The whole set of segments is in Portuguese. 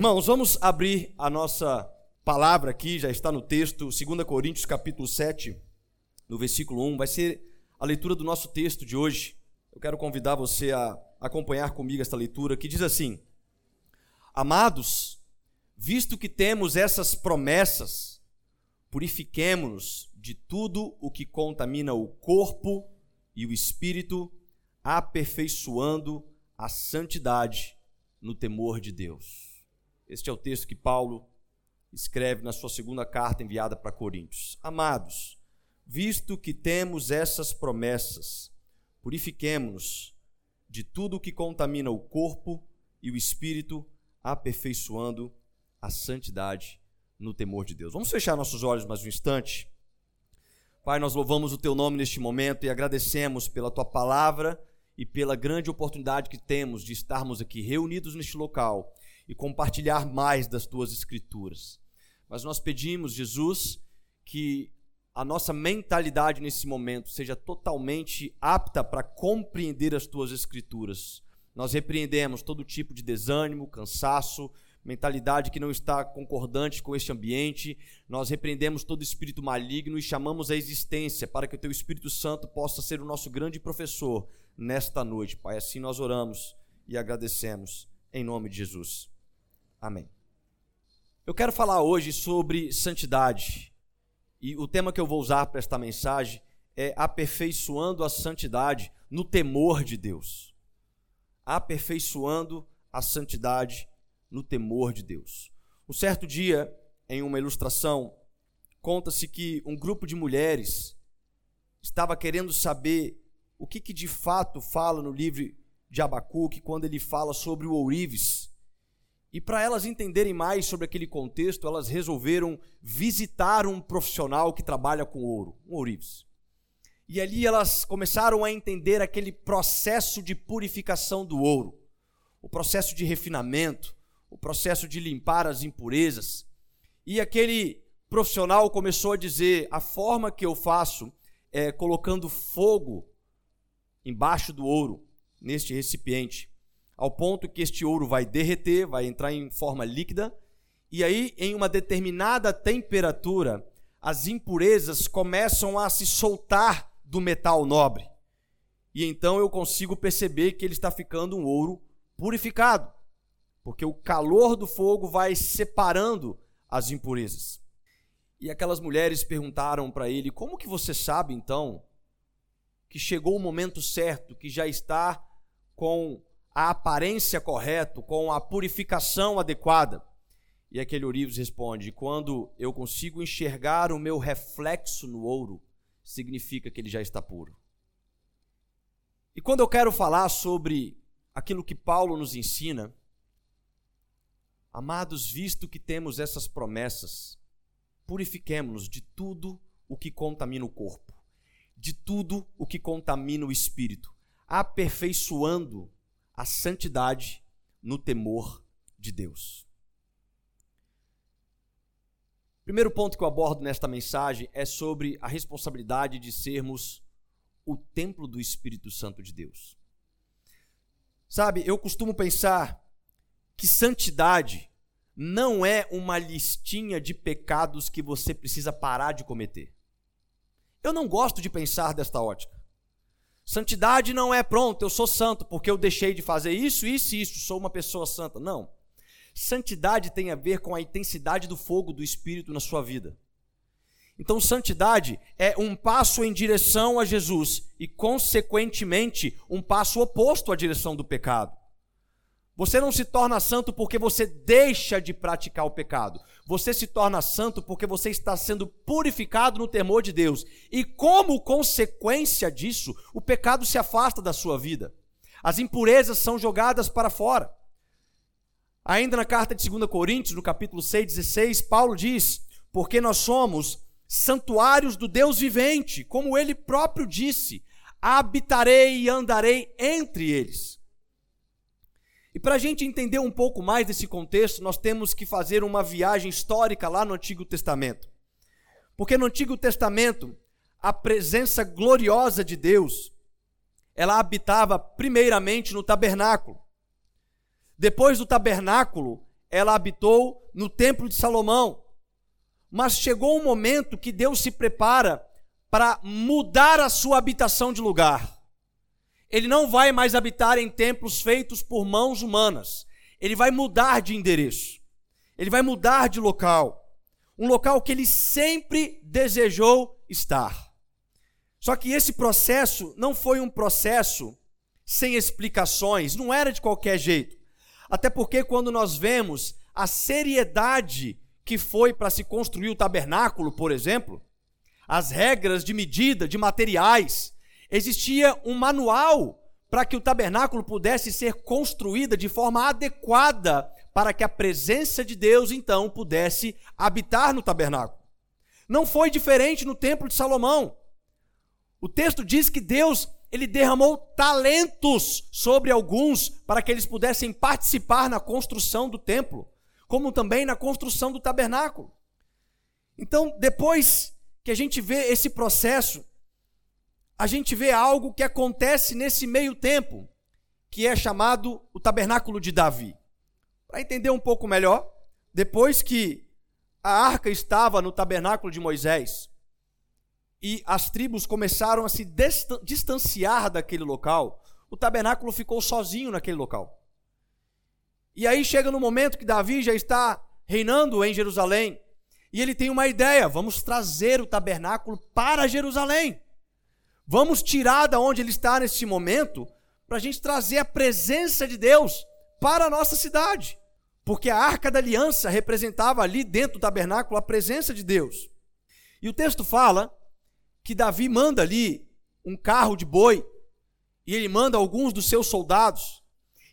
Irmãos, vamos abrir a nossa palavra aqui, já está no texto, 2 Coríntios capítulo 7, no versículo 1. Vai ser a leitura do nosso texto de hoje. Eu quero convidar você a acompanhar comigo esta leitura, que diz assim: Amados, visto que temos essas promessas, purifiquemo-nos de tudo o que contamina o corpo e o espírito, aperfeiçoando a santidade no temor de Deus. Este é o texto que Paulo escreve na sua segunda carta enviada para Coríntios. Amados, visto que temos essas promessas, purifiquemo-nos de tudo o que contamina o corpo e o espírito, aperfeiçoando a santidade no temor de Deus. Vamos fechar nossos olhos mais um instante. Pai, nós louvamos o teu nome neste momento e agradecemos pela tua palavra e pela grande oportunidade que temos de estarmos aqui reunidos neste local e compartilhar mais das tuas escrituras. Mas nós pedimos, Jesus, que a nossa mentalidade nesse momento seja totalmente apta para compreender as tuas escrituras. Nós repreendemos todo tipo de desânimo, cansaço, mentalidade que não está concordante com este ambiente. Nós repreendemos todo espírito maligno e chamamos a existência para que o teu Espírito Santo possa ser o nosso grande professor nesta noite, Pai. Assim nós oramos e agradecemos em nome de Jesus. Amém. Eu quero falar hoje sobre santidade. E o tema que eu vou usar para esta mensagem é aperfeiçoando a santidade no temor de Deus. Aperfeiçoando a santidade no temor de Deus. Um certo dia, em uma ilustração, conta-se que um grupo de mulheres estava querendo saber o que, que de fato fala no livro de Abacuque quando ele fala sobre o ourives. E para elas entenderem mais sobre aquele contexto, elas resolveram visitar um profissional que trabalha com ouro, um ourives. E ali elas começaram a entender aquele processo de purificação do ouro, o processo de refinamento, o processo de limpar as impurezas. E aquele profissional começou a dizer: a forma que eu faço é colocando fogo embaixo do ouro, neste recipiente, ao ponto que este ouro vai derreter, vai entrar em forma líquida, e aí, em uma determinada temperatura, as impurezas começam a se soltar do metal nobre. E então eu consigo perceber que ele está ficando um ouro purificado, porque o calor do fogo vai separando as impurezas. E aquelas mulheres perguntaram para ele: Como que você sabe então que chegou o momento certo, que já está com a aparência correta, com a purificação adequada. E aquele Ourives responde: quando eu consigo enxergar o meu reflexo no ouro, significa que ele já está puro. E quando eu quero falar sobre aquilo que Paulo nos ensina, amados, visto que temos essas promessas, purifiquemos-nos de tudo o que contamina o corpo de tudo o que contamina o espírito, aperfeiçoando a santidade no temor de Deus. Primeiro ponto que eu abordo nesta mensagem é sobre a responsabilidade de sermos o templo do Espírito Santo de Deus. Sabe, eu costumo pensar que santidade não é uma listinha de pecados que você precisa parar de cometer. Eu não gosto de pensar desta ótica. Santidade não é pronto, eu sou santo porque eu deixei de fazer isso, isso e isso, sou uma pessoa santa. Não. Santidade tem a ver com a intensidade do fogo do Espírito na sua vida. Então, santidade é um passo em direção a Jesus e, consequentemente, um passo oposto à direção do pecado. Você não se torna santo porque você deixa de praticar o pecado. Você se torna santo porque você está sendo purificado no temor de Deus. E como consequência disso, o pecado se afasta da sua vida. As impurezas são jogadas para fora. Ainda na carta de 2 Coríntios, no capítulo 6, 16, Paulo diz: Porque nós somos santuários do Deus vivente, como ele próprio disse: habitarei e andarei entre eles. E para a gente entender um pouco mais desse contexto, nós temos que fazer uma viagem histórica lá no Antigo Testamento. Porque no Antigo Testamento, a presença gloriosa de Deus, ela habitava primeiramente no tabernáculo. Depois do tabernáculo, ela habitou no templo de Salomão. Mas chegou um momento que Deus se prepara para mudar a sua habitação de lugar. Ele não vai mais habitar em templos feitos por mãos humanas. Ele vai mudar de endereço. Ele vai mudar de local. Um local que ele sempre desejou estar. Só que esse processo não foi um processo sem explicações, não era de qualquer jeito. Até porque quando nós vemos a seriedade que foi para se construir o tabernáculo, por exemplo, as regras de medida de materiais, existia um manual para que o tabernáculo pudesse ser construída de forma adequada para que a presença de Deus então pudesse habitar no tabernáculo. Não foi diferente no templo de Salomão. O texto diz que Deus ele derramou talentos sobre alguns para que eles pudessem participar na construção do templo, como também na construção do tabernáculo. Então, depois que a gente vê esse processo, a gente vê algo que acontece nesse meio tempo, que é chamado o tabernáculo de Davi. Para entender um pouco melhor, depois que a arca estava no tabernáculo de Moisés, e as tribos começaram a se distanciar daquele local, o tabernáculo ficou sozinho naquele local. E aí chega no momento que Davi já está reinando em Jerusalém, e ele tem uma ideia: vamos trazer o tabernáculo para Jerusalém. Vamos tirar da onde ele está nesse momento, para a gente trazer a presença de Deus para a nossa cidade. Porque a arca da aliança representava ali dentro do tabernáculo a presença de Deus. E o texto fala que Davi manda ali um carro de boi, e ele manda alguns dos seus soldados,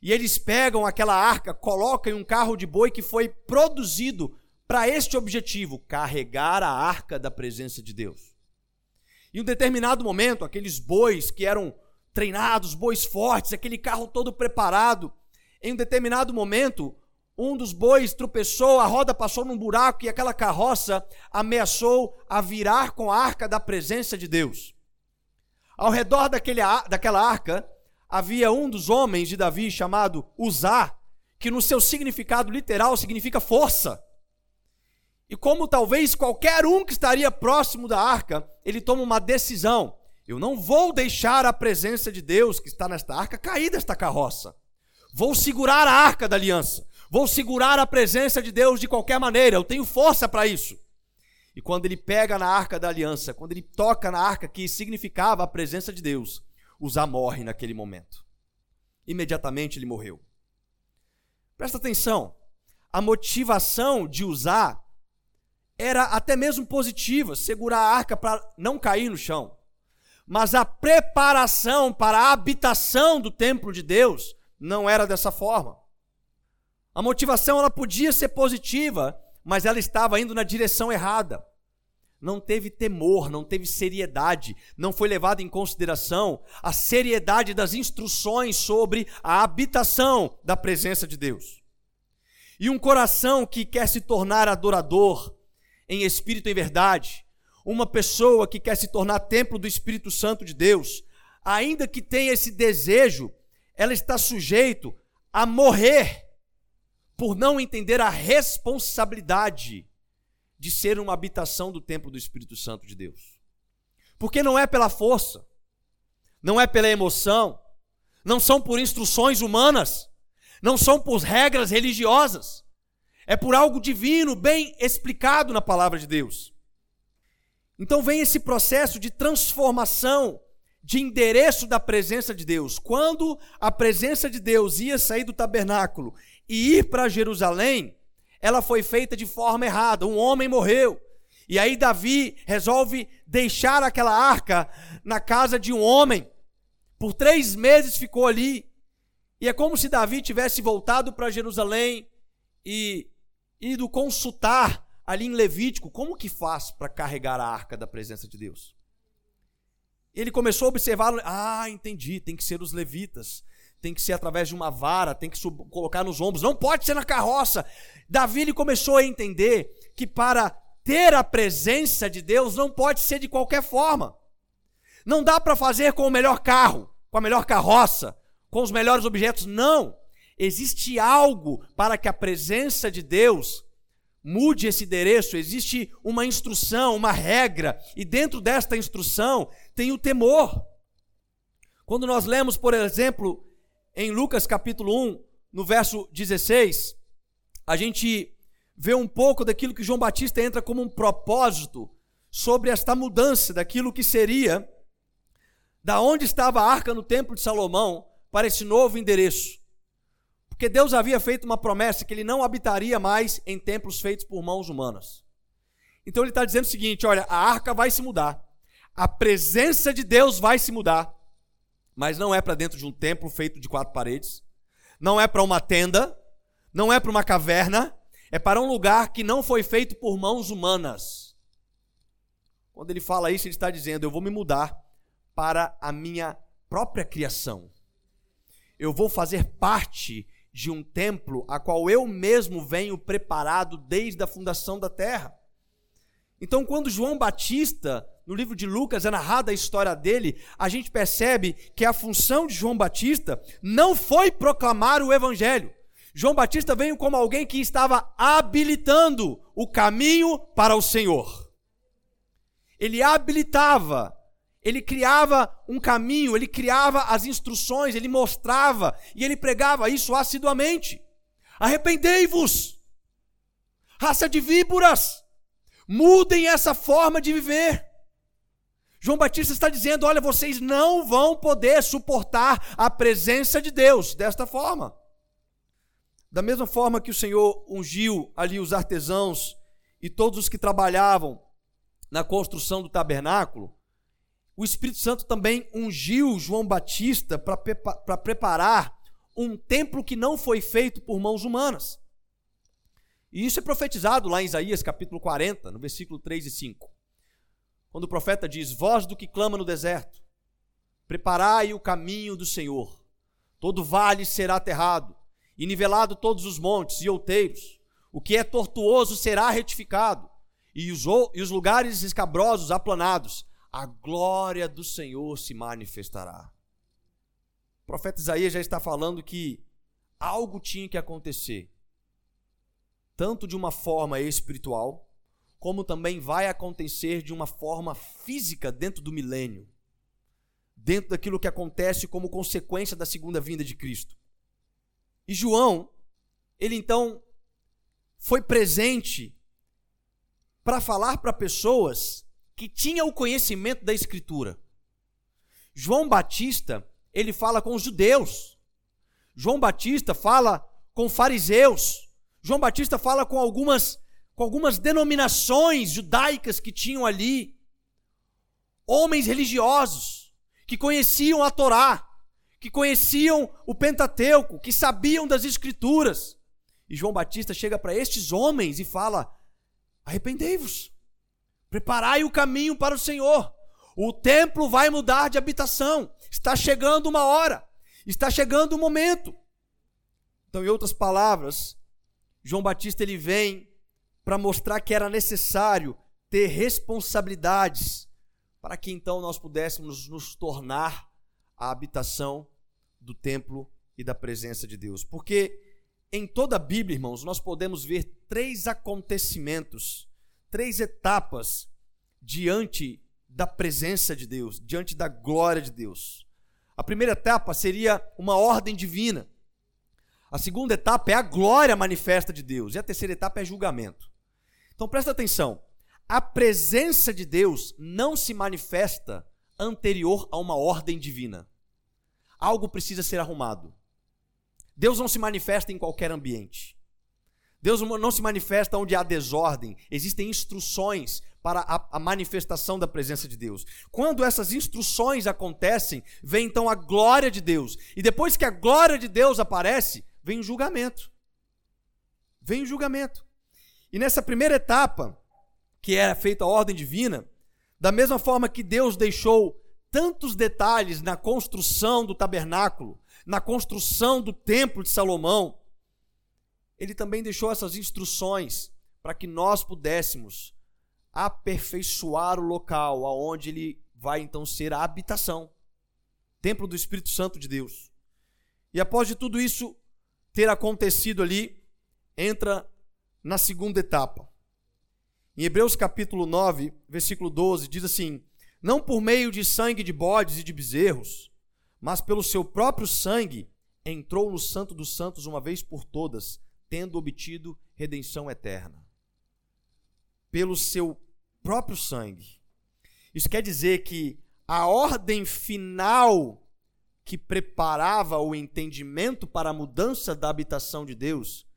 e eles pegam aquela arca, colocam em um carro de boi que foi produzido para este objetivo: carregar a arca da presença de Deus. Em um determinado momento, aqueles bois que eram treinados, bois fortes, aquele carro todo preparado, em um determinado momento, um dos bois tropeçou, a roda passou num buraco e aquela carroça ameaçou a virar com a arca da presença de Deus. Ao redor daquele, daquela arca havia um dos homens de Davi chamado Uzá, que no seu significado literal significa força. E como talvez qualquer um que estaria próximo da arca, ele toma uma decisão: eu não vou deixar a presença de Deus que está nesta arca cair desta carroça. Vou segurar a arca da aliança. Vou segurar a presença de Deus de qualquer maneira, eu tenho força para isso. E quando ele pega na arca da aliança, quando ele toca na arca que significava a presença de Deus, Uzá morre naquele momento. Imediatamente ele morreu. Presta atenção, a motivação de Uzá era até mesmo positiva, segurar a arca para não cair no chão. Mas a preparação para a habitação do templo de Deus não era dessa forma. A motivação ela podia ser positiva, mas ela estava indo na direção errada. Não teve temor, não teve seriedade, não foi levada em consideração a seriedade das instruções sobre a habitação da presença de Deus. E um coração que quer se tornar adorador em espírito e verdade, uma pessoa que quer se tornar templo do Espírito Santo de Deus, ainda que tenha esse desejo, ela está sujeito a morrer por não entender a responsabilidade de ser uma habitação do templo do Espírito Santo de Deus. Porque não é pela força, não é pela emoção, não são por instruções humanas, não são por regras religiosas, é por algo divino, bem explicado na palavra de Deus. Então vem esse processo de transformação, de endereço da presença de Deus. Quando a presença de Deus ia sair do tabernáculo e ir para Jerusalém, ela foi feita de forma errada. Um homem morreu. E aí Davi resolve deixar aquela arca na casa de um homem. Por três meses ficou ali. E é como se Davi tivesse voltado para Jerusalém e ido consultar ali em Levítico como que faz para carregar a arca da presença de Deus. Ele começou a observar, ah, entendi, tem que ser os levitas tem que ser através de uma vara, tem que colocar nos ombros, não pode ser na carroça. Davi ele começou a entender que para ter a presença de Deus não pode ser de qualquer forma. Não dá para fazer com o melhor carro, com a melhor carroça, com os melhores objetos, não. Existe algo para que a presença de Deus mude esse endereço, existe uma instrução, uma regra, e dentro desta instrução tem o temor. Quando nós lemos, por exemplo, em Lucas capítulo 1, no verso 16, a gente vê um pouco daquilo que João Batista entra como um propósito sobre esta mudança daquilo que seria da onde estava a arca no templo de Salomão para esse novo endereço. Porque Deus havia feito uma promessa que ele não habitaria mais em templos feitos por mãos humanas. Então ele está dizendo o seguinte: olha, a arca vai se mudar, a presença de Deus vai se mudar, mas não é para dentro de um templo feito de quatro paredes, não é para uma tenda, não é para uma caverna, é para um lugar que não foi feito por mãos humanas. Quando ele fala isso, ele está dizendo: eu vou me mudar para a minha própria criação. Eu vou fazer parte de um templo a qual eu mesmo venho preparado desde a fundação da terra. Então, quando João Batista, no livro de Lucas, é narrada a história dele, a gente percebe que a função de João Batista não foi proclamar o evangelho. João Batista veio como alguém que estava habilitando o caminho para o Senhor. Ele habilitava ele criava um caminho, ele criava as instruções, ele mostrava e ele pregava isso assiduamente. Arrependei-vos, raça de víboras, mudem essa forma de viver. João Batista está dizendo: olha, vocês não vão poder suportar a presença de Deus desta forma. Da mesma forma que o Senhor ungiu ali os artesãos e todos os que trabalhavam na construção do tabernáculo, o Espírito Santo também ungiu João Batista para preparar um templo que não foi feito por mãos humanas. E isso é profetizado lá em Isaías capítulo 40, no versículo 3 e 5. Quando o profeta diz: Voz do que clama no deserto, preparai o caminho do Senhor. Todo vale será aterrado, e nivelado todos os montes e outeiros. O que é tortuoso será retificado, e os, e os lugares escabrosos aplanados a glória do Senhor se manifestará. O profeta Isaías já está falando que algo tinha que acontecer, tanto de uma forma espiritual, como também vai acontecer de uma forma física dentro do milênio, dentro daquilo que acontece como consequência da segunda vinda de Cristo. E João, ele então foi presente para falar para pessoas que tinha o conhecimento da Escritura. João Batista, ele fala com os judeus. João Batista fala com fariseus. João Batista fala com algumas, com algumas denominações judaicas que tinham ali. Homens religiosos que conheciam a Torá, que conheciam o Pentateuco, que sabiam das Escrituras. E João Batista chega para estes homens e fala: arrependei-vos. Preparai o caminho para o Senhor. O templo vai mudar de habitação. Está chegando uma hora. Está chegando o um momento. Então, em outras palavras, João Batista ele vem para mostrar que era necessário ter responsabilidades para que então nós pudéssemos nos tornar a habitação do templo e da presença de Deus. Porque em toda a Bíblia, irmãos, nós podemos ver três acontecimentos três etapas diante da presença de Deus, diante da glória de Deus. A primeira etapa seria uma ordem divina. A segunda etapa é a glória manifesta de Deus. E a terceira etapa é julgamento. Então presta atenção. A presença de Deus não se manifesta anterior a uma ordem divina. Algo precisa ser arrumado. Deus não se manifesta em qualquer ambiente. Deus não se manifesta onde há desordem, existem instruções para a, manifestação da presença de Deus. Quando essas instruções acontecem, vem então a glória de Deus. E depois que a glória de Deus aparece, vem o julgamento. Vem o julgamento. E nessa primeira etapa, que era feita a ordem divina, da mesma forma que Deus deixou tantos detalhes na construção do tabernáculo, na construção do templo de Salomão, ele também deixou essas instruções para que nós pudéssemos aperfeiçoar o local aonde ele vai então ser a habitação, templo do Espírito Santo de Deus. E após de tudo isso ter acontecido ali, entra na segunda etapa. Em Hebreus capítulo 9, versículo 12, diz assim: Não por meio de sangue de bodes e de bezerros, mas pelo seu próprio sangue entrou no Santo dos Santos uma vez por todas, tendo obtido redenção eterna. Pelo seu próprio sangue. Isso quer dizer que a ordem final que preparava o entendimento para a mudança da habitação de Deus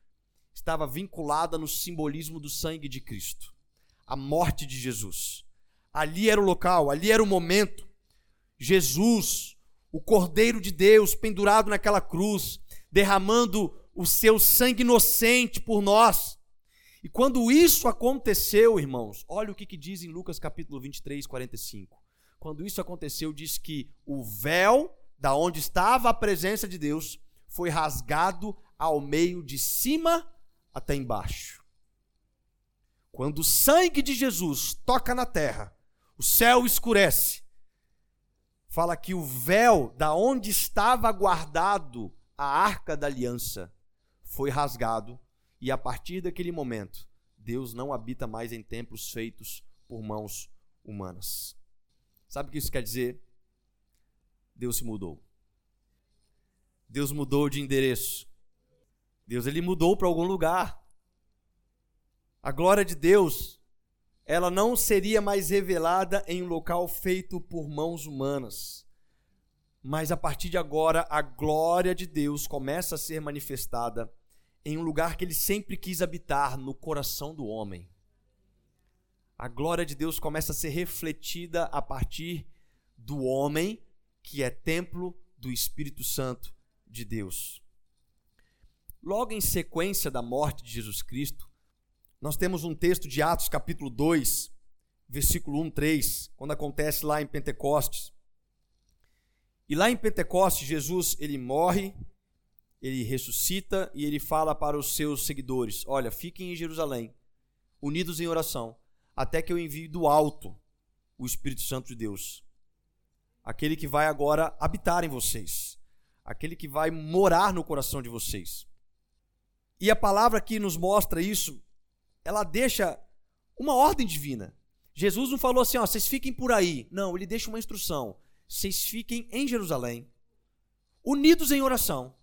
estava vinculada no simbolismo do sangue de Cristo, a morte de Jesus. Ali era o local, ali era o momento. Jesus, o Cordeiro de Deus, pendurado naquela cruz, derramando o seu sangue inocente por nós. E quando isso aconteceu, irmãos, olha o que, que diz em Lucas capítulo 23, 45. Quando isso aconteceu, diz que o véu da onde estava a presença de Deus foi rasgado ao meio de cima até embaixo. Quando o sangue de Jesus toca na terra, o céu escurece. Fala que o véu da onde estava guardado a arca da aliança foi rasgado e a partir daquele momento Deus não habita mais em templos feitos por mãos humanas. Sabe o que isso quer dizer? Deus se mudou. Deus mudou de endereço. Deus ele mudou para algum lugar. A glória de Deus, ela não seria mais revelada em um local feito por mãos humanas. Mas a partir de agora, a glória de Deus começa a ser manifestada em um lugar que ele sempre quis habitar, no coração do homem. A glória de Deus começa a ser refletida a partir do homem, que é templo do Espírito Santo de Deus. Logo em sequência da morte de Jesus Cristo, nós temos um texto de Atos capítulo 2, versículo 1, 3, quando acontece lá em Pentecostes. E lá em Pentecostes, Jesus, ele morre, ele ressuscita e ele fala para os seus seguidores: Olha, fiquem em Jerusalém, unidos em oração, até que eu envie do alto o Espírito Santo de Deus. Aquele que vai agora habitar em vocês, aquele que vai morar no coração de vocês. E a palavra que nos mostra isso, ela deixa uma ordem divina. Jesus não falou assim, ó, vocês fiquem por aí. Não, ele deixa uma instrução. Vocês fiquem em Jerusalém, unidos em oração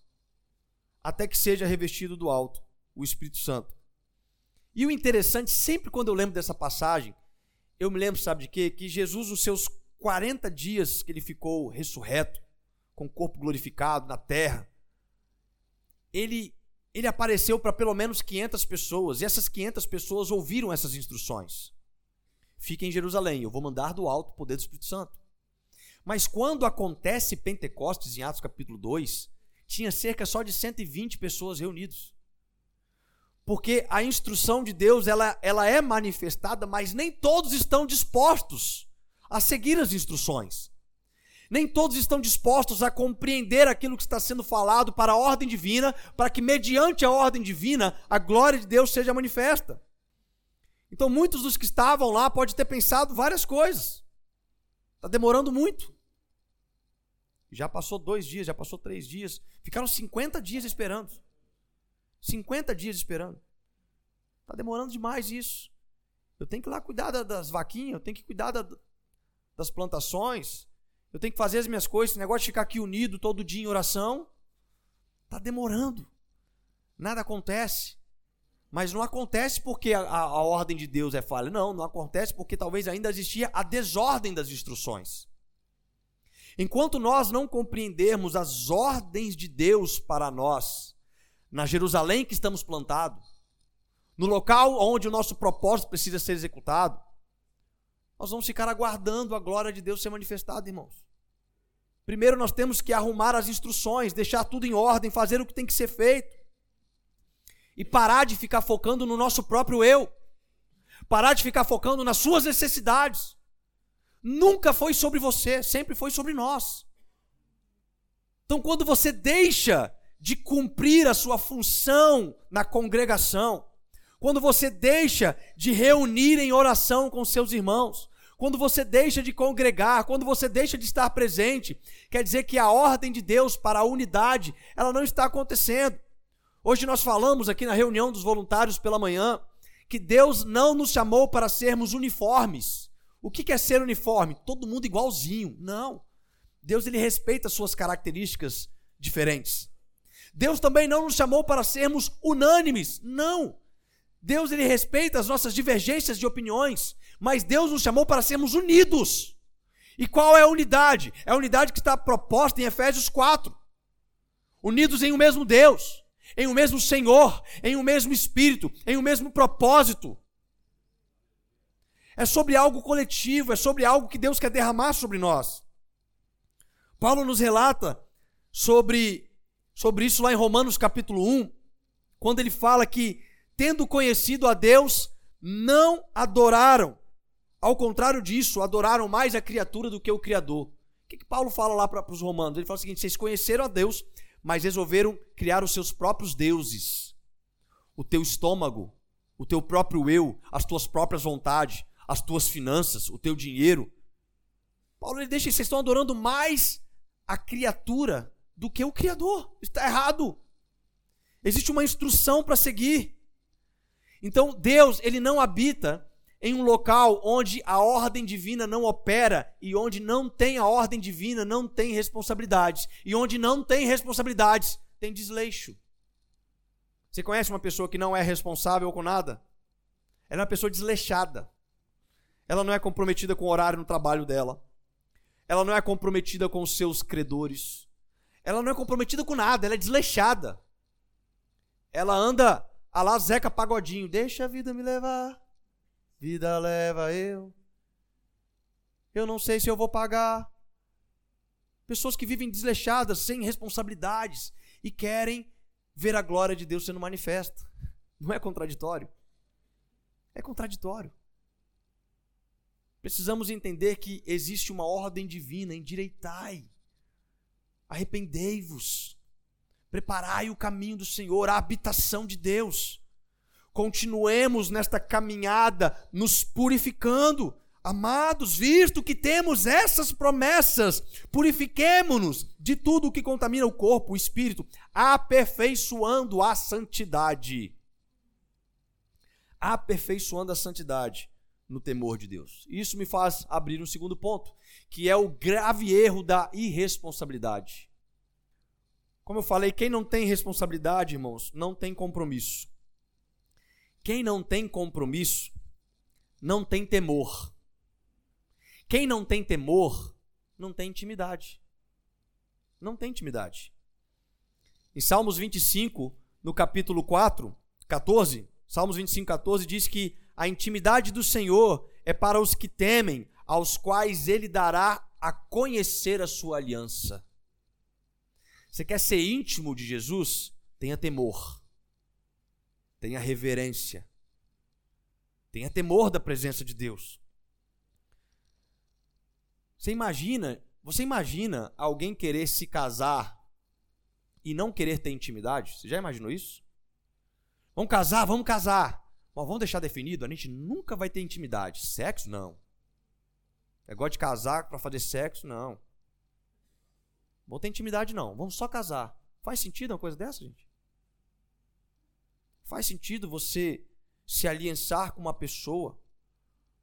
até que seja revestido do alto, o Espírito Santo. E o interessante, sempre quando eu lembro dessa passagem, eu me lembro, sabe de quê? Que Jesus, os seus 40 dias que ele ficou ressurreto, com o corpo glorificado na terra, ele, ele apareceu para pelo menos 500 pessoas, e essas 500 pessoas ouviram essas instruções. Fique em Jerusalém, eu vou mandar do alto o poder do Espírito Santo. Mas quando acontece Pentecostes, em Atos capítulo 2, tinha cerca só de 120 pessoas reunidas. Porque a instrução de Deus, ela, ela é manifestada, mas nem todos estão dispostos a seguir as instruções. Nem todos estão dispostos a compreender aquilo que está sendo falado para a ordem divina, para que, mediante a ordem divina, a glória de Deus seja manifesta. Então, muitos dos que estavam lá podem ter pensado várias coisas. Está demorando muito. Já passou dois dias, já passou três dias. Ficaram 50 dias esperando. 50 dias esperando. Está demorando demais isso. Eu tenho que ir lá cuidar das vaquinhas, eu tenho que cuidar da, das plantações, eu tenho que fazer as minhas coisas. Esse negócio de ficar aqui unido todo dia em oração. Está demorando. Nada acontece. Mas não acontece porque a, a, a ordem de Deus é falha. Não, não acontece porque talvez ainda existia a desordem das instruções. Enquanto nós não compreendermos as ordens de Deus para nós, na Jerusalém que estamos plantados, no local onde o nosso propósito precisa ser executado, nós vamos ficar aguardando a glória de Deus ser manifestada, irmãos. Primeiro nós temos que arrumar as instruções, deixar tudo em ordem, fazer o que tem que ser feito. E parar de ficar focando no nosso próprio eu. Parar de ficar focando nas suas necessidades nunca foi sobre você, sempre foi sobre nós. Então, quando você deixa de cumprir a sua função na congregação, quando você deixa de reunir em oração com seus irmãos, quando você deixa de congregar, quando você deixa de estar presente, quer dizer que a ordem de Deus para a unidade, ela não está acontecendo. Hoje nós falamos aqui na reunião dos voluntários pela manhã que Deus não nos chamou para sermos uniformes. O que é ser uniforme? Todo mundo igualzinho. Não. Deus ele respeita suas características diferentes. Deus também não nos chamou para sermos unânimes. Não. Deus ele respeita as nossas divergências de opiniões, mas Deus nos chamou para sermos unidos. E qual é a unidade? É a unidade que está proposta em Efésios 4. Unidos em um mesmo Deus, em um mesmo Senhor, em um mesmo Espírito, em um mesmo propósito. É sobre algo coletivo, é sobre algo que Deus quer derramar sobre nós. Paulo nos relata sobre, sobre isso lá em Romanos capítulo 1, quando ele fala que, tendo conhecido a Deus, não adoraram. Ao contrário disso, adoraram mais a criatura do que o Criador. O que, que Paulo fala lá para os romanos? Ele fala o seguinte: vocês conheceram a Deus, mas resolveram criar os seus próprios deuses. O teu estômago, o teu próprio eu, as tuas próprias vontades, as tuas finanças, o teu dinheiro. Paulo ele deixa, vocês estão adorando mais a criatura do que o Criador. Está errado. Existe uma instrução para seguir. Então, Deus, ele não habita em um local onde a ordem divina não opera e onde não tem a ordem divina, não tem responsabilidades. E onde não tem responsabilidades, tem desleixo. Você conhece uma pessoa que não é responsável com nada? Ela é uma pessoa desleixada. Ela não é comprometida com o horário no trabalho dela. Ela não é comprometida com os seus credores. Ela não é comprometida com nada, ela é desleixada. Ela anda a lá Zeca Pagodinho, deixa a vida me levar. Vida leva eu. Eu não sei se eu vou pagar. Pessoas que vivem desleixadas, sem responsabilidades e querem ver a glória de Deus sendo manifesta. Não é contraditório? É contraditório. Precisamos entender que existe uma ordem divina, endireitai, arrependei-vos, preparai o caminho do Senhor, a habitação de Deus. Continuemos nesta caminhada, nos purificando. Amados, visto que temos essas promessas, purifiquemo-nos de tudo o que contamina o corpo, o espírito, aperfeiçoando a santidade. Aperfeiçoando a santidade no temor de Deus. Isso me faz abrir um segundo ponto, que é o grave erro da irresponsabilidade. Como eu falei, quem não tem responsabilidade, irmãos, não tem compromisso. Quem não tem compromisso, não tem temor. Quem não tem temor, não tem intimidade. Não tem intimidade. Em Salmos 25, no capítulo 4, 14, Salmos 25, 14 diz que a intimidade do Senhor é para os que temem, aos quais ele dará a conhecer a sua aliança. Você quer ser íntimo de Jesus? Tenha temor. Tenha reverência. Tenha temor da presença de Deus. Você imagina, você imagina alguém querer se casar e não querer ter intimidade? Você já imaginou isso? Vamos casar, vamos casar. Mas vamos deixar definido, a gente nunca vai ter intimidade. Sexo, não. Negócio de casar para fazer sexo, não. Vamos ter intimidade, não. Vamos só casar. Faz sentido uma coisa dessa, gente? Faz sentido você se aliançar com uma pessoa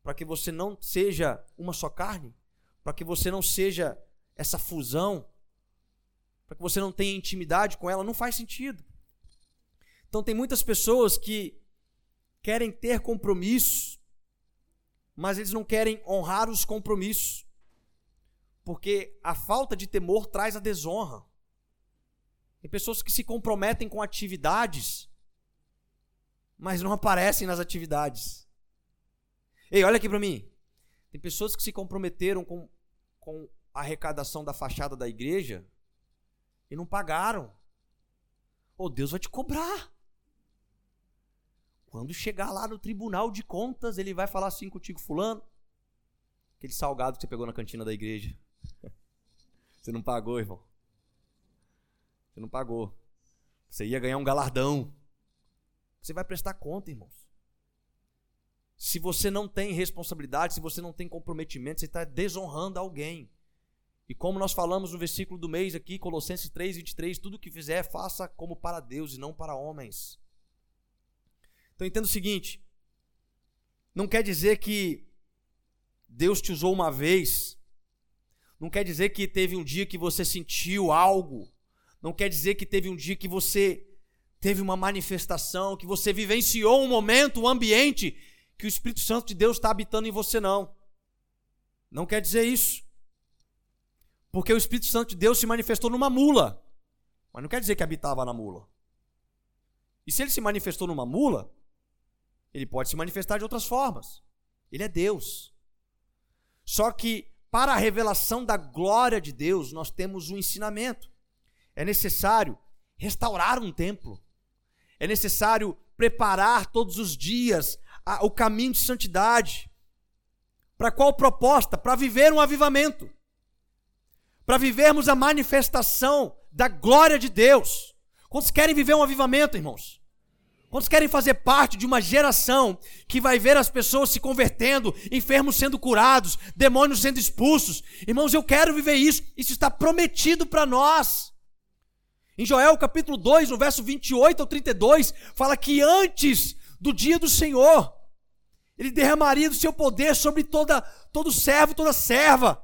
para que você não seja uma só carne? Para que você não seja essa fusão? Para que você não tenha intimidade com ela? Não faz sentido. Então, tem muitas pessoas que querem ter compromissos, mas eles não querem honrar os compromissos, porque a falta de temor traz a desonra. Tem pessoas que se comprometem com atividades, mas não aparecem nas atividades. Ei, olha aqui para mim. Tem pessoas que se comprometeram com, com a arrecadação da fachada da igreja e não pagaram. Oh, Deus vai te cobrar. Quando chegar lá no tribunal de contas, ele vai falar assim contigo, fulano. Aquele salgado que você pegou na cantina da igreja. Você não pagou, irmão. Você não pagou. Você ia ganhar um galardão. Você vai prestar conta, irmãos. Se você não tem responsabilidade, se você não tem comprometimento, você está desonrando alguém. E como nós falamos no versículo do mês aqui, Colossenses 3, 23, tudo que fizer, faça como para Deus e não para homens. Então entenda o seguinte: não quer dizer que Deus te usou uma vez, não quer dizer que teve um dia que você sentiu algo, não quer dizer que teve um dia que você teve uma manifestação, que você vivenciou um momento, um ambiente que o Espírito Santo de Deus está habitando em você, não. Não quer dizer isso. Porque o Espírito Santo de Deus se manifestou numa mula, mas não quer dizer que habitava na mula. E se ele se manifestou numa mula, ele pode se manifestar de outras formas. Ele é Deus. Só que para a revelação da glória de Deus, nós temos um ensinamento. É necessário restaurar um templo. É necessário preparar todos os dias o caminho de santidade. Para qual proposta? Para viver um avivamento. Para vivermos a manifestação da glória de Deus. Quantos querem viver um avivamento, irmãos? Quantos querem fazer parte de uma geração que vai ver as pessoas se convertendo, enfermos sendo curados, demônios sendo expulsos? Irmãos, eu quero viver isso. Isso está prometido para nós. Em Joel capítulo 2, no verso 28 ao 32, fala que antes do dia do Senhor, ele derramaria do seu poder sobre toda, todo servo, toda serva.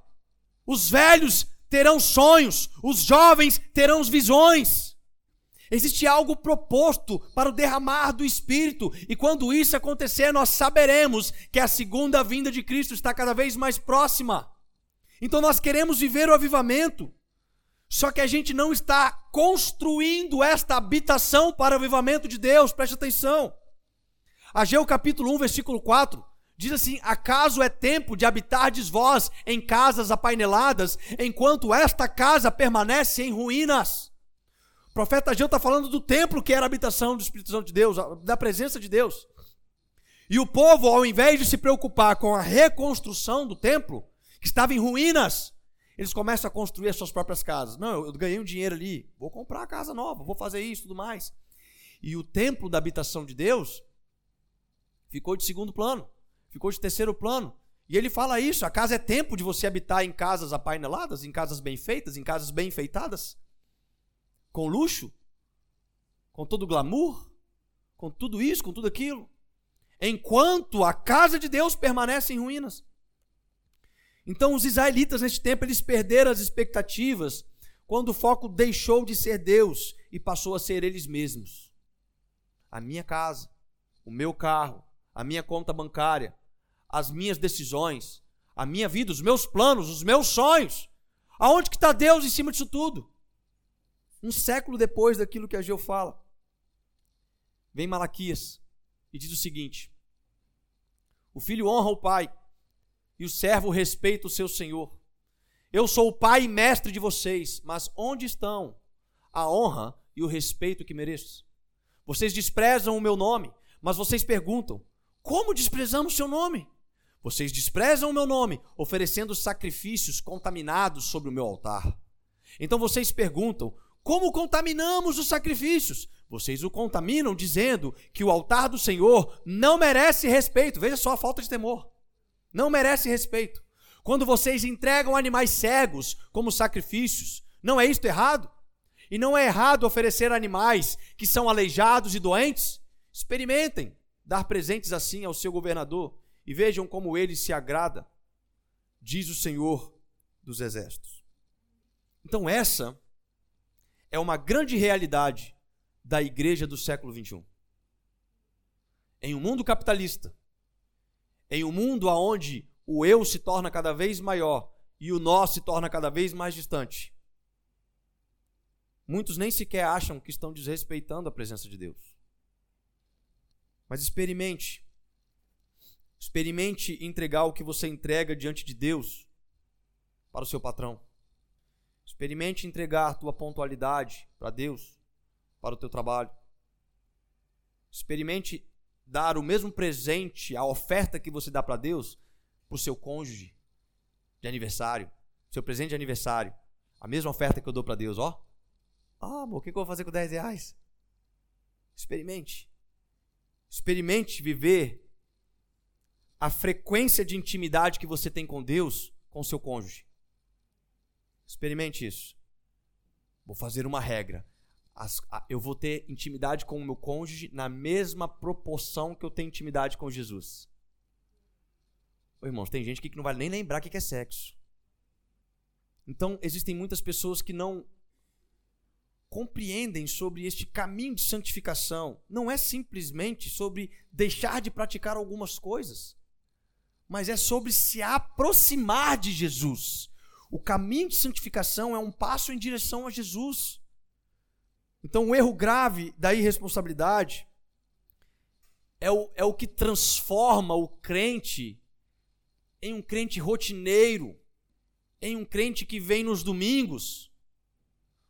Os velhos terão sonhos, os jovens terão visões. Existe algo proposto para o derramar do Espírito, e quando isso acontecer, nós saberemos que a segunda vinda de Cristo está cada vez mais próxima. Então nós queremos viver o avivamento, só que a gente não está construindo esta habitação para o avivamento de Deus, preste atenção. Ageu capítulo 1, versículo 4, diz assim: Acaso é tempo de habitardes vós em casas apaineladas, enquanto esta casa permanece em ruínas? O profeta Ageu está falando do templo que era a habitação do Espírito Santo de Deus, da presença de Deus. E o povo, ao invés de se preocupar com a reconstrução do templo, que estava em ruínas, eles começam a construir as suas próprias casas. Não, eu ganhei um dinheiro ali, vou comprar a casa nova, vou fazer isso, tudo mais. E o templo da habitação de Deus ficou de segundo plano, ficou de terceiro plano. E ele fala isso: a casa é tempo de você habitar em casas apaineladas, em casas bem feitas, em casas bem enfeitadas com luxo, com todo glamour, com tudo isso, com tudo aquilo, enquanto a casa de Deus permanece em ruínas. Então os israelitas neste tempo eles perderam as expectativas quando o foco deixou de ser Deus e passou a ser eles mesmos. A minha casa, o meu carro, a minha conta bancária, as minhas decisões, a minha vida, os meus planos, os meus sonhos. Aonde que está Deus em cima disso tudo? Um século depois daquilo que Ageu fala. Vem Malaquias e diz o seguinte: O filho honra o pai, e o servo respeita o seu senhor. Eu sou o pai e mestre de vocês, mas onde estão a honra e o respeito que mereço? Vocês desprezam o meu nome, mas vocês perguntam: Como desprezamos seu nome? Vocês desprezam o meu nome, oferecendo sacrifícios contaminados sobre o meu altar. Então vocês perguntam: como contaminamos os sacrifícios? Vocês o contaminam dizendo que o altar do Senhor não merece respeito. Veja só a falta de temor. Não merece respeito. Quando vocês entregam animais cegos como sacrifícios, não é isto errado? E não é errado oferecer animais que são aleijados e doentes? Experimentem dar presentes assim ao seu governador e vejam como ele se agrada, diz o Senhor dos Exércitos. Então, essa é uma grande realidade da igreja do século 21. Em um mundo capitalista, em um mundo onde o eu se torna cada vez maior e o nós se torna cada vez mais distante, muitos nem sequer acham que estão desrespeitando a presença de Deus. Mas experimente. Experimente entregar o que você entrega diante de Deus para o seu patrão. Experimente entregar tua pontualidade para Deus, para o teu trabalho. Experimente dar o mesmo presente, a oferta que você dá para Deus, para o seu cônjuge de aniversário, seu presente de aniversário. A mesma oferta que eu dou para Deus, ó. Ah, amor, o que eu vou fazer com 10 reais? Experimente. Experimente viver a frequência de intimidade que você tem com Deus, com seu cônjuge. Experimente isso. Vou fazer uma regra. As, a, eu vou ter intimidade com o meu cônjuge na mesma proporção que eu tenho intimidade com Jesus. Ô, irmãos, tem gente que não vai nem lembrar o que é sexo. Então, existem muitas pessoas que não compreendem sobre este caminho de santificação. Não é simplesmente sobre deixar de praticar algumas coisas, mas é sobre se aproximar de Jesus. O caminho de santificação é um passo em direção a Jesus. Então, o erro grave da irresponsabilidade é o, é o que transforma o crente em um crente rotineiro, em um crente que vem nos domingos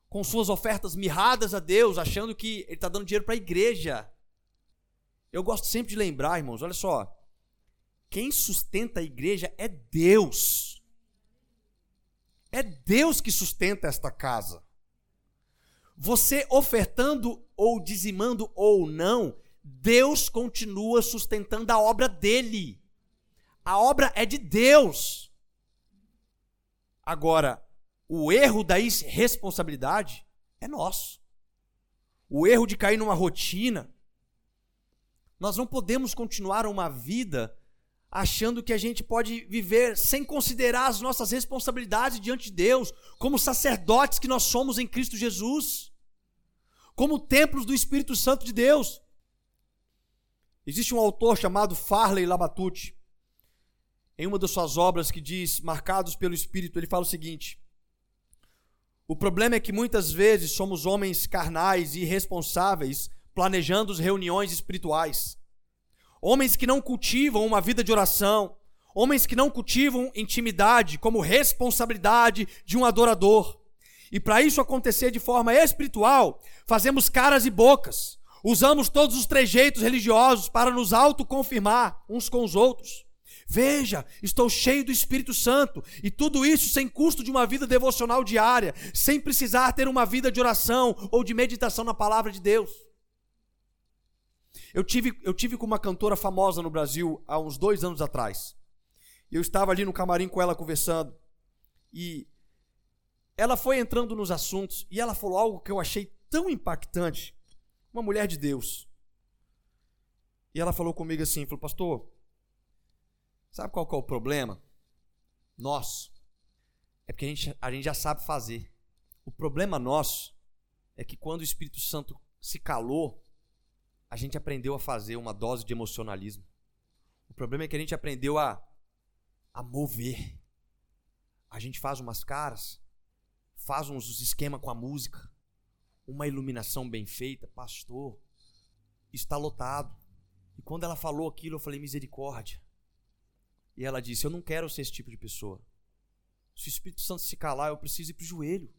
com suas ofertas mirradas a Deus, achando que ele está dando dinheiro para a igreja. Eu gosto sempre de lembrar, irmãos, olha só. Quem sustenta a igreja é Deus. É Deus que sustenta esta casa. Você ofertando ou dizimando ou não, Deus continua sustentando a obra dele. A obra é de Deus. Agora, o erro da irresponsabilidade é nosso. O erro de cair numa rotina. Nós não podemos continuar uma vida achando que a gente pode viver sem considerar as nossas responsabilidades diante de Deus, como sacerdotes que nós somos em Cristo Jesus, como templos do Espírito Santo de Deus. Existe um autor chamado Farley Labatute, em uma das suas obras que diz Marcados pelo Espírito, ele fala o seguinte: o problema é que muitas vezes somos homens carnais e irresponsáveis planejando reuniões espirituais. Homens que não cultivam uma vida de oração, homens que não cultivam intimidade como responsabilidade de um adorador. E para isso acontecer de forma espiritual, fazemos caras e bocas, usamos todos os trejeitos religiosos para nos autoconfirmar uns com os outros. Veja, estou cheio do Espírito Santo, e tudo isso sem custo de uma vida devocional diária, sem precisar ter uma vida de oração ou de meditação na palavra de Deus. Eu tive, eu tive com uma cantora famosa no Brasil há uns dois anos atrás. Eu estava ali no camarim com ela conversando, e ela foi entrando nos assuntos, e ela falou algo que eu achei tão impactante. Uma mulher de Deus. E ela falou comigo assim: falou, pastor, Sabe qual que é o problema? Nosso. É porque a gente, a gente já sabe fazer. O problema nosso é que quando o Espírito Santo se calou, a gente aprendeu a fazer uma dose de emocionalismo. O problema é que a gente aprendeu a, a mover. A gente faz umas caras, faz uns esquema com a música, uma iluminação bem feita, pastor, está lotado. E quando ela falou aquilo, eu falei misericórdia. E ela disse: Eu não quero ser esse tipo de pessoa. Se o Espírito Santo se calar, eu preciso ir para o joelho.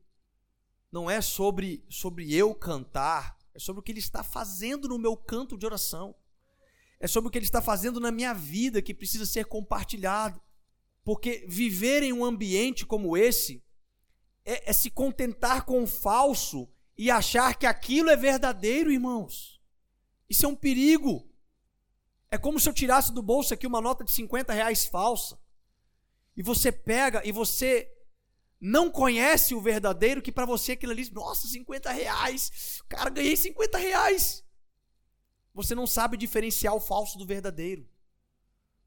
Não é sobre, sobre eu cantar, é sobre o que ele está fazendo no meu canto de oração. É sobre o que ele está fazendo na minha vida que precisa ser compartilhado. Porque viver em um ambiente como esse é, é se contentar com o falso e achar que aquilo é verdadeiro, irmãos. Isso é um perigo. É como se eu tirasse do bolso aqui uma nota de 50 reais falsa. E você pega e você não conhece o verdadeiro, que para você aquilo ali, nossa, 50 reais. Cara, ganhei 50 reais. Você não sabe diferenciar o falso do verdadeiro.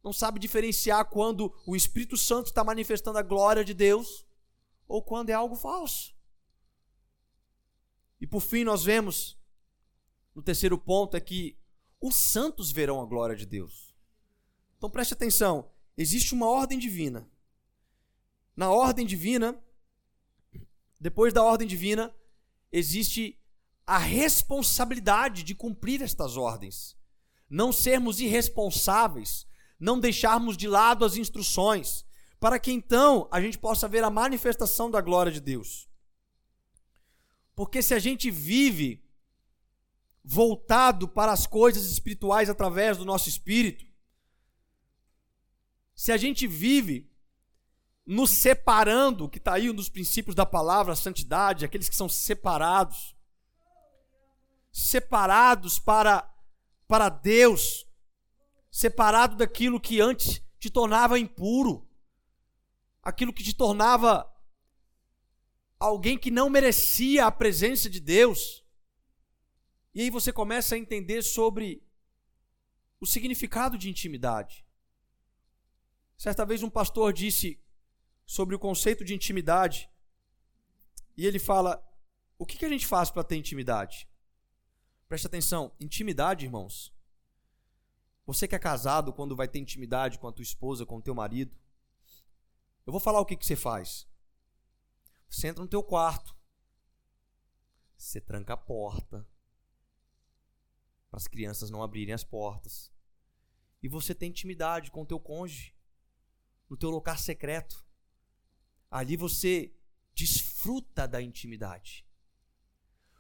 Não sabe diferenciar quando o Espírito Santo está manifestando a glória de Deus ou quando é algo falso. E por fim, nós vemos, no terceiro ponto, é que os santos verão a glória de Deus. Então preste atenção: existe uma ordem divina. Na ordem divina, depois da ordem divina, existe a responsabilidade de cumprir estas ordens. Não sermos irresponsáveis, não deixarmos de lado as instruções, para que então a gente possa ver a manifestação da glória de Deus. Porque se a gente vive voltado para as coisas espirituais através do nosso espírito, se a gente vive nos separando, que está aí um dos princípios da palavra, a santidade, aqueles que são separados, separados para, para Deus, separado daquilo que antes te tornava impuro, aquilo que te tornava alguém que não merecia a presença de Deus. E aí você começa a entender sobre o significado de intimidade. Certa vez um pastor disse sobre o conceito de intimidade, e ele fala: o que, que a gente faz para ter intimidade? Preste atenção, intimidade, irmãos. Você que é casado, quando vai ter intimidade com a tua esposa, com o teu marido, eu vou falar o que, que você faz. Você entra no teu quarto, você tranca a porta, para as crianças não abrirem as portas, e você tem intimidade com o teu cônjuge, no teu lugar secreto. Ali você desfruta da intimidade.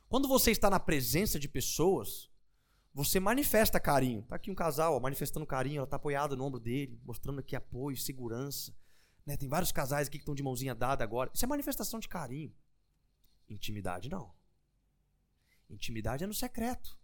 Quando você está na presença de pessoas, você manifesta carinho. Está aqui um casal ó, manifestando carinho, ela está apoiada no ombro dele, mostrando aqui apoio, segurança. Né? Tem vários casais aqui que estão de mãozinha dada agora. Isso é manifestação de carinho. Intimidade não. Intimidade é no secreto.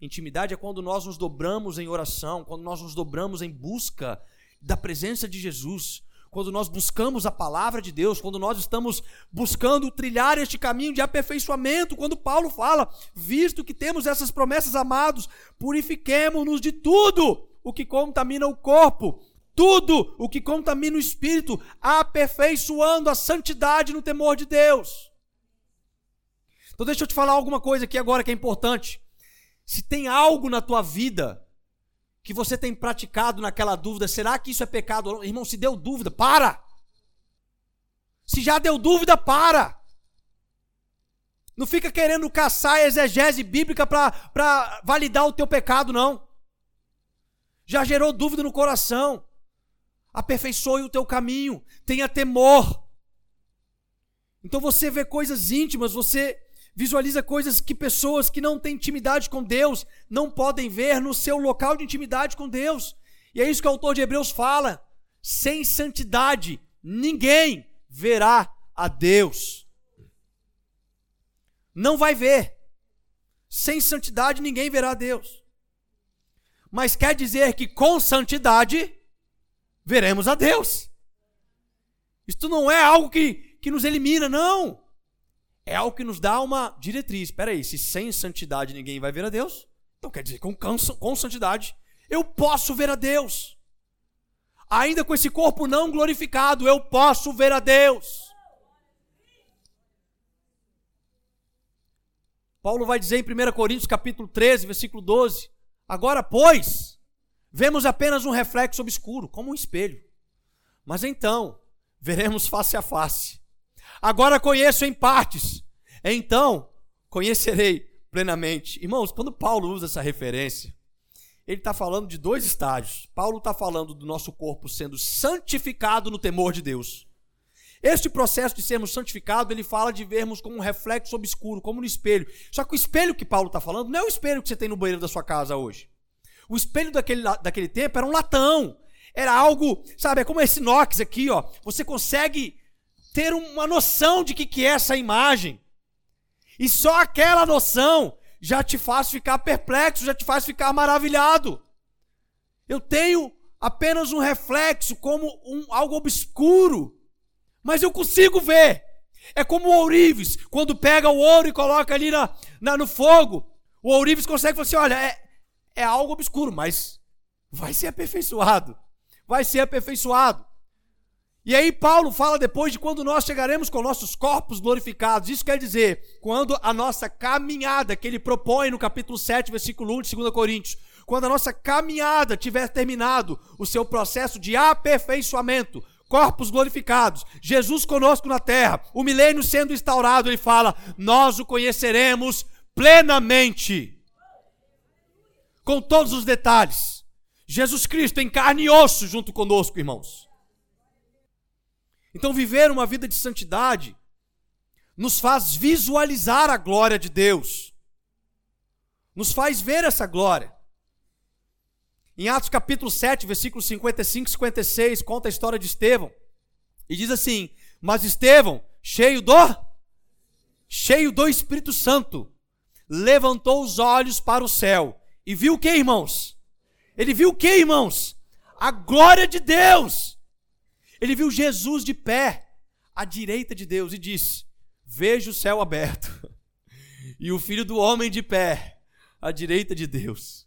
Intimidade é quando nós nos dobramos em oração, quando nós nos dobramos em busca da presença de Jesus, quando nós buscamos a palavra de Deus, quando nós estamos buscando trilhar este caminho de aperfeiçoamento, quando Paulo fala, visto que temos essas promessas, amados, purifiquemo-nos de tudo o que contamina o corpo, tudo o que contamina o espírito, aperfeiçoando a santidade no temor de Deus. Então deixa eu te falar alguma coisa aqui agora que é importante. Se tem algo na tua vida que você tem praticado naquela dúvida, será que isso é pecado? Irmão, se deu dúvida, para! Se já deu dúvida, para! Não fica querendo caçar exegese bíblica para validar o teu pecado, não. Já gerou dúvida no coração. Aperfeiçoe o teu caminho. Tenha temor. Então você vê coisas íntimas, você visualiza coisas que pessoas que não têm intimidade com Deus não podem ver no seu local de intimidade com Deus. E é isso que o autor de Hebreus fala. Sem santidade, ninguém verá a Deus. Não vai ver. Sem santidade, ninguém verá a Deus. Mas quer dizer que com santidade, veremos a Deus. Isto não é algo que, que nos elimina, não é algo que nos dá uma diretriz. Espera aí, se sem santidade ninguém vai ver a Deus, então quer dizer, com, com santidade eu posso ver a Deus. Ainda com esse corpo não glorificado, eu posso ver a Deus. Paulo vai dizer em 1 Coríntios capítulo 13, versículo 12: Agora, pois, vemos apenas um reflexo obscuro, como um espelho. Mas então, veremos face a face. Agora conheço em partes, então conhecerei plenamente. Irmãos, quando Paulo usa essa referência, ele está falando de dois estágios. Paulo está falando do nosso corpo sendo santificado no temor de Deus. Este processo de sermos santificados, ele fala de vermos como um reflexo obscuro, como no espelho. Só que o espelho que Paulo está falando não é o espelho que você tem no banheiro da sua casa hoje. O espelho daquele, daquele tempo era um latão. Era algo, sabe, é como esse inox aqui, ó. Você consegue ter uma noção de que, que é essa imagem. E só aquela noção já te faz ficar perplexo, já te faz ficar maravilhado. Eu tenho apenas um reflexo como um, algo obscuro, mas eu consigo ver. É como o ourives, quando pega o ouro e coloca ali na, na no fogo. O ourives consegue falar assim: olha, é, é algo obscuro, mas vai ser aperfeiçoado. Vai ser aperfeiçoado. E aí Paulo fala depois de quando nós chegaremos com nossos corpos glorificados. Isso quer dizer, quando a nossa caminhada, que ele propõe no capítulo 7, versículo 1 de 2 Coríntios, quando a nossa caminhada tiver terminado o seu processo de aperfeiçoamento, corpos glorificados, Jesus conosco na terra, o milênio sendo instaurado, ele fala: nós o conheceremos plenamente, com todos os detalhes. Jesus Cristo em carne e osso junto conosco, irmãos. Então, viver uma vida de santidade nos faz visualizar a glória de Deus, nos faz ver essa glória. Em Atos capítulo 7, versículos 55 e 56, conta a história de Estevão. E diz assim: Mas Estevão, cheio do cheio do Espírito Santo, levantou os olhos para o céu e viu o que, irmãos? Ele viu o que, irmãos? A glória de Deus ele viu Jesus de pé à direita de Deus e disse: vejo o céu aberto e o filho do homem de pé à direita de Deus.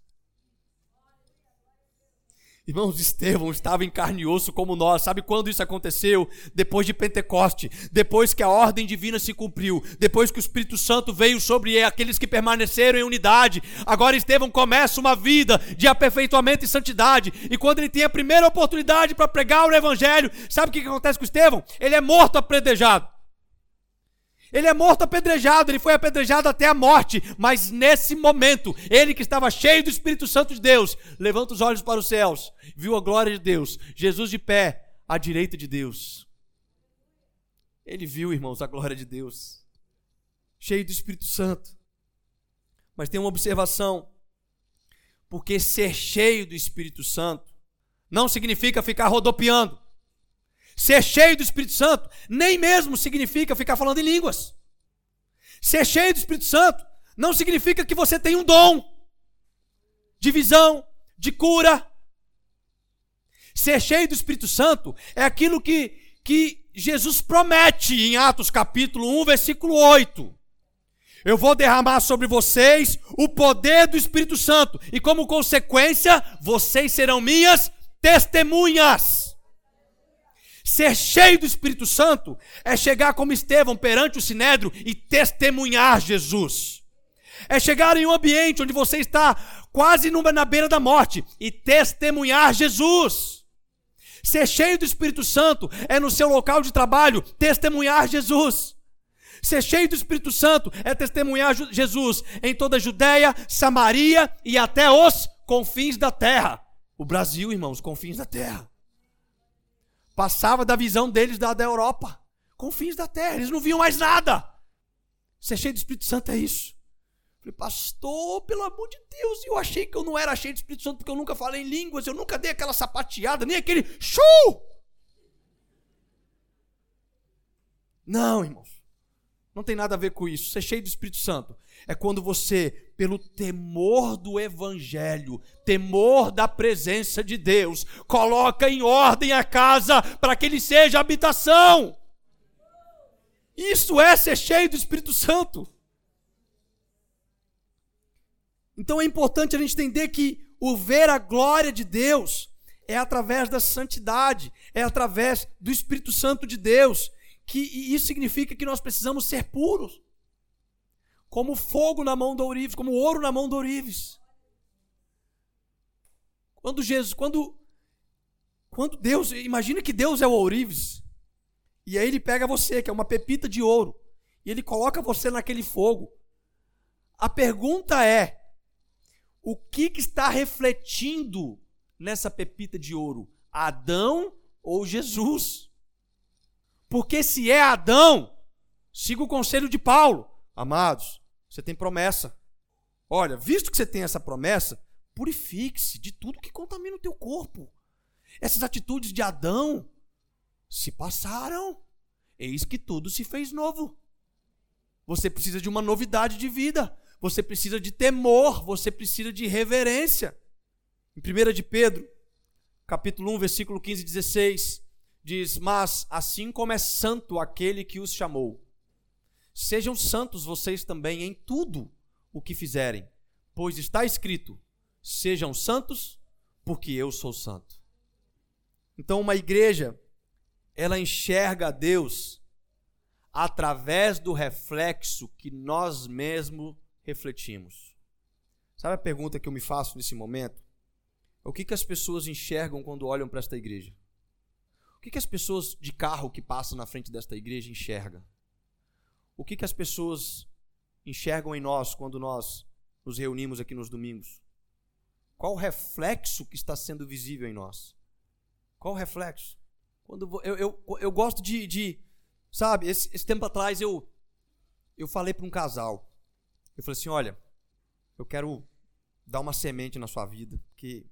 Irmãos, Estevão estava em carne e osso como nós. Sabe quando isso aconteceu? Depois de Pentecoste, depois que a ordem divina se cumpriu, depois que o Espírito Santo veio sobre aqueles que permaneceram em unidade. Agora Estevão começa uma vida de aperfeiçoamento e santidade. E quando ele tem a primeira oportunidade para pregar o evangelho, sabe o que acontece com Estevão? Ele é morto apredejado. Ele é morto apedrejado, ele foi apedrejado até a morte, mas nesse momento, ele que estava cheio do Espírito Santo de Deus, levanta os olhos para os céus, viu a glória de Deus, Jesus de pé à direita de Deus. Ele viu, irmãos, a glória de Deus, cheio do Espírito Santo. Mas tem uma observação, porque ser cheio do Espírito Santo não significa ficar rodopiando. Ser cheio do Espírito Santo nem mesmo significa ficar falando em línguas. Ser cheio do Espírito Santo não significa que você tem um dom de visão, de cura. Ser cheio do Espírito Santo é aquilo que, que Jesus promete em Atos capítulo 1, versículo 8. Eu vou derramar sobre vocês o poder do Espírito Santo, e como consequência, vocês serão minhas testemunhas. Ser cheio do Espírito Santo é chegar como Estevão perante o sinédrio e testemunhar Jesus. É chegar em um ambiente onde você está quase na beira da morte e testemunhar Jesus. Ser cheio do Espírito Santo é no seu local de trabalho testemunhar Jesus. Ser cheio do Espírito Santo é testemunhar Jesus em toda a Judéia, Samaria e até os confins da terra. O Brasil, irmãos, confins da terra. Passava da visão deles da, da Europa, com fins da terra, eles não viam mais nada. Ser cheio do Espírito Santo é isso. Falei, pastor, pelo amor de Deus, eu achei que eu não era cheio do Espírito Santo porque eu nunca falei em línguas, eu nunca dei aquela sapateada, nem aquele show. Não, irmãos. Não tem nada a ver com isso. Ser cheio do Espírito Santo é quando você, pelo temor do Evangelho, temor da presença de Deus, coloca em ordem a casa para que ele seja habitação. Isso é ser cheio do Espírito Santo. Então é importante a gente entender que o ver a glória de Deus é através da santidade, é através do Espírito Santo de Deus que isso significa que nós precisamos ser puros. Como fogo na mão do ourives, como ouro na mão do ourives. Quando Jesus, quando quando Deus, imagina que Deus é o ourives. E aí ele pega você, que é uma pepita de ouro, e ele coloca você naquele fogo. A pergunta é: o que, que está refletindo nessa pepita de ouro? Adão ou Jesus? Porque se é Adão, siga o conselho de Paulo. Amados, você tem promessa. Olha, visto que você tem essa promessa, purifique-se de tudo que contamina o teu corpo. Essas atitudes de Adão se passaram. Eis que tudo se fez novo. Você precisa de uma novidade de vida. Você precisa de temor, você precisa de reverência. Em 1 de Pedro, capítulo 1, versículo 15 e 16, diz: Mas assim como é santo aquele que os chamou, sejam santos vocês também em tudo o que fizerem, pois está escrito: Sejam santos, porque eu sou santo. Então, uma igreja, ela enxerga a Deus através do reflexo que nós mesmos refletimos. Sabe a pergunta que eu me faço nesse momento? O que, que as pessoas enxergam quando olham para esta igreja? Que, que as pessoas de carro que passam na frente desta igreja enxergam? O que, que as pessoas enxergam em nós quando nós nos reunimos aqui nos domingos? Qual o reflexo que está sendo visível em nós? Qual o reflexo? Quando eu, eu, eu gosto de, de sabe, esse, esse tempo atrás eu, eu falei para um casal. Eu falei assim: olha, eu quero dar uma semente na sua vida, porque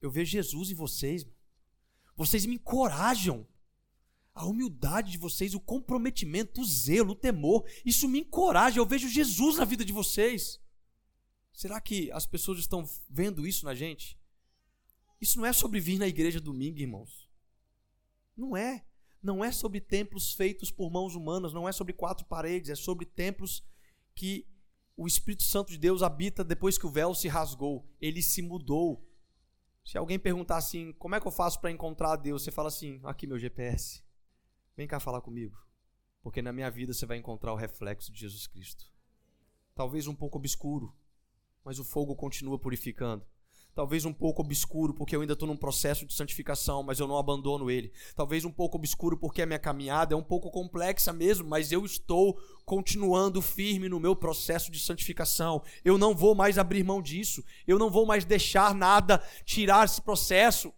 eu vejo Jesus em vocês. Vocês me encorajam. A humildade de vocês, o comprometimento, o zelo, o temor, isso me encoraja. Eu vejo Jesus na vida de vocês. Será que as pessoas estão vendo isso na gente? Isso não é sobre vir na igreja domingo, irmãos. Não é. não é sobre templos feitos por mãos humanas, não é sobre quatro paredes, é sobre templos que o Espírito Santo de Deus habita depois que o véu se rasgou. Ele se mudou. Se alguém perguntar assim, como é que eu faço para encontrar Deus? Você fala assim, aqui meu GPS. Vem cá falar comigo. Porque na minha vida você vai encontrar o reflexo de Jesus Cristo. Talvez um pouco obscuro, mas o fogo continua purificando talvez um pouco obscuro, porque eu ainda estou num processo de santificação, mas eu não abandono ele. Talvez um pouco obscuro, porque a minha caminhada é um pouco complexa mesmo, mas eu estou continuando firme no meu processo de santificação. Eu não vou mais abrir mão disso, eu não vou mais deixar nada tirar esse processo.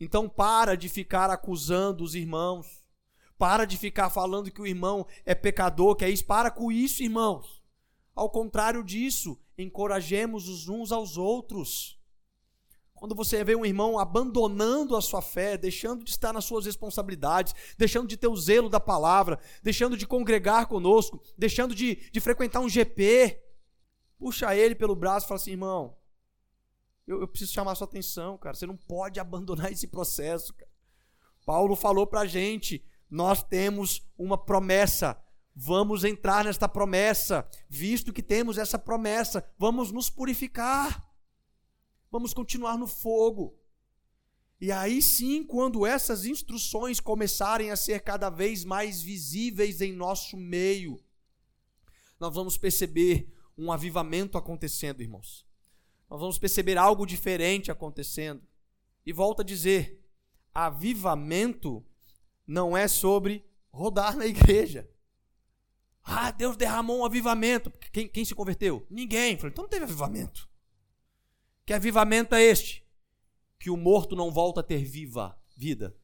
Então, para de ficar acusando os irmãos, para de ficar falando que o irmão é pecador, que é isso, para com isso, irmãos. Ao contrário disso, encorajemos os uns aos outros. Quando você vê um irmão abandonando a sua fé, deixando de estar nas suas responsabilidades, deixando de ter o zelo da palavra, deixando de congregar conosco, deixando de, de frequentar um GP, puxa ele pelo braço e fala assim: irmão, eu, eu preciso chamar sua atenção, cara. Você não pode abandonar esse processo, cara. Paulo falou para a gente: nós temos uma promessa Vamos entrar nesta promessa, visto que temos essa promessa, vamos nos purificar, vamos continuar no fogo. E aí sim, quando essas instruções começarem a ser cada vez mais visíveis em nosso meio, nós vamos perceber um avivamento acontecendo, irmãos. Nós vamos perceber algo diferente acontecendo. E volto a dizer: avivamento não é sobre rodar na igreja. Ah, Deus derramou um avivamento. Quem, quem se converteu? Ninguém. Falei, então não teve avivamento. Que avivamento é este? Que o morto não volta a ter viva vida.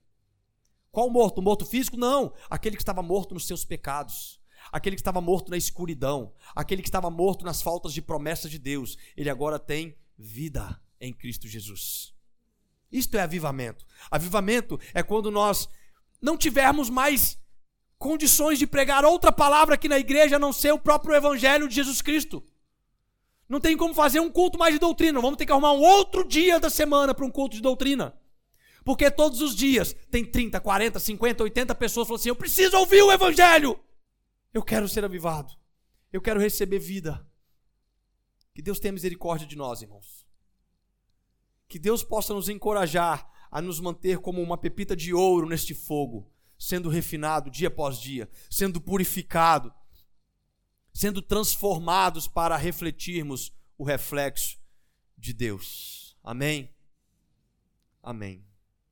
Qual morto? O morto físico? Não. Aquele que estava morto nos seus pecados. Aquele que estava morto na escuridão. Aquele que estava morto nas faltas de promessas de Deus. Ele agora tem vida em Cristo Jesus. Isto é avivamento. Avivamento é quando nós não tivermos mais condições de pregar outra palavra aqui na igreja a não ser o próprio evangelho de Jesus Cristo. Não tem como fazer um culto mais de doutrina. Vamos ter que arrumar um outro dia da semana para um culto de doutrina. Porque todos os dias tem 30, 40, 50, 80 pessoas falando assim: Eu preciso ouvir o evangelho. Eu quero ser avivado. Eu quero receber vida. Que Deus tenha misericórdia de nós, irmãos. Que Deus possa nos encorajar a nos manter como uma pepita de ouro neste fogo sendo refinado dia após dia, sendo purificado, sendo transformados para refletirmos o reflexo de Deus. Amém? Amém.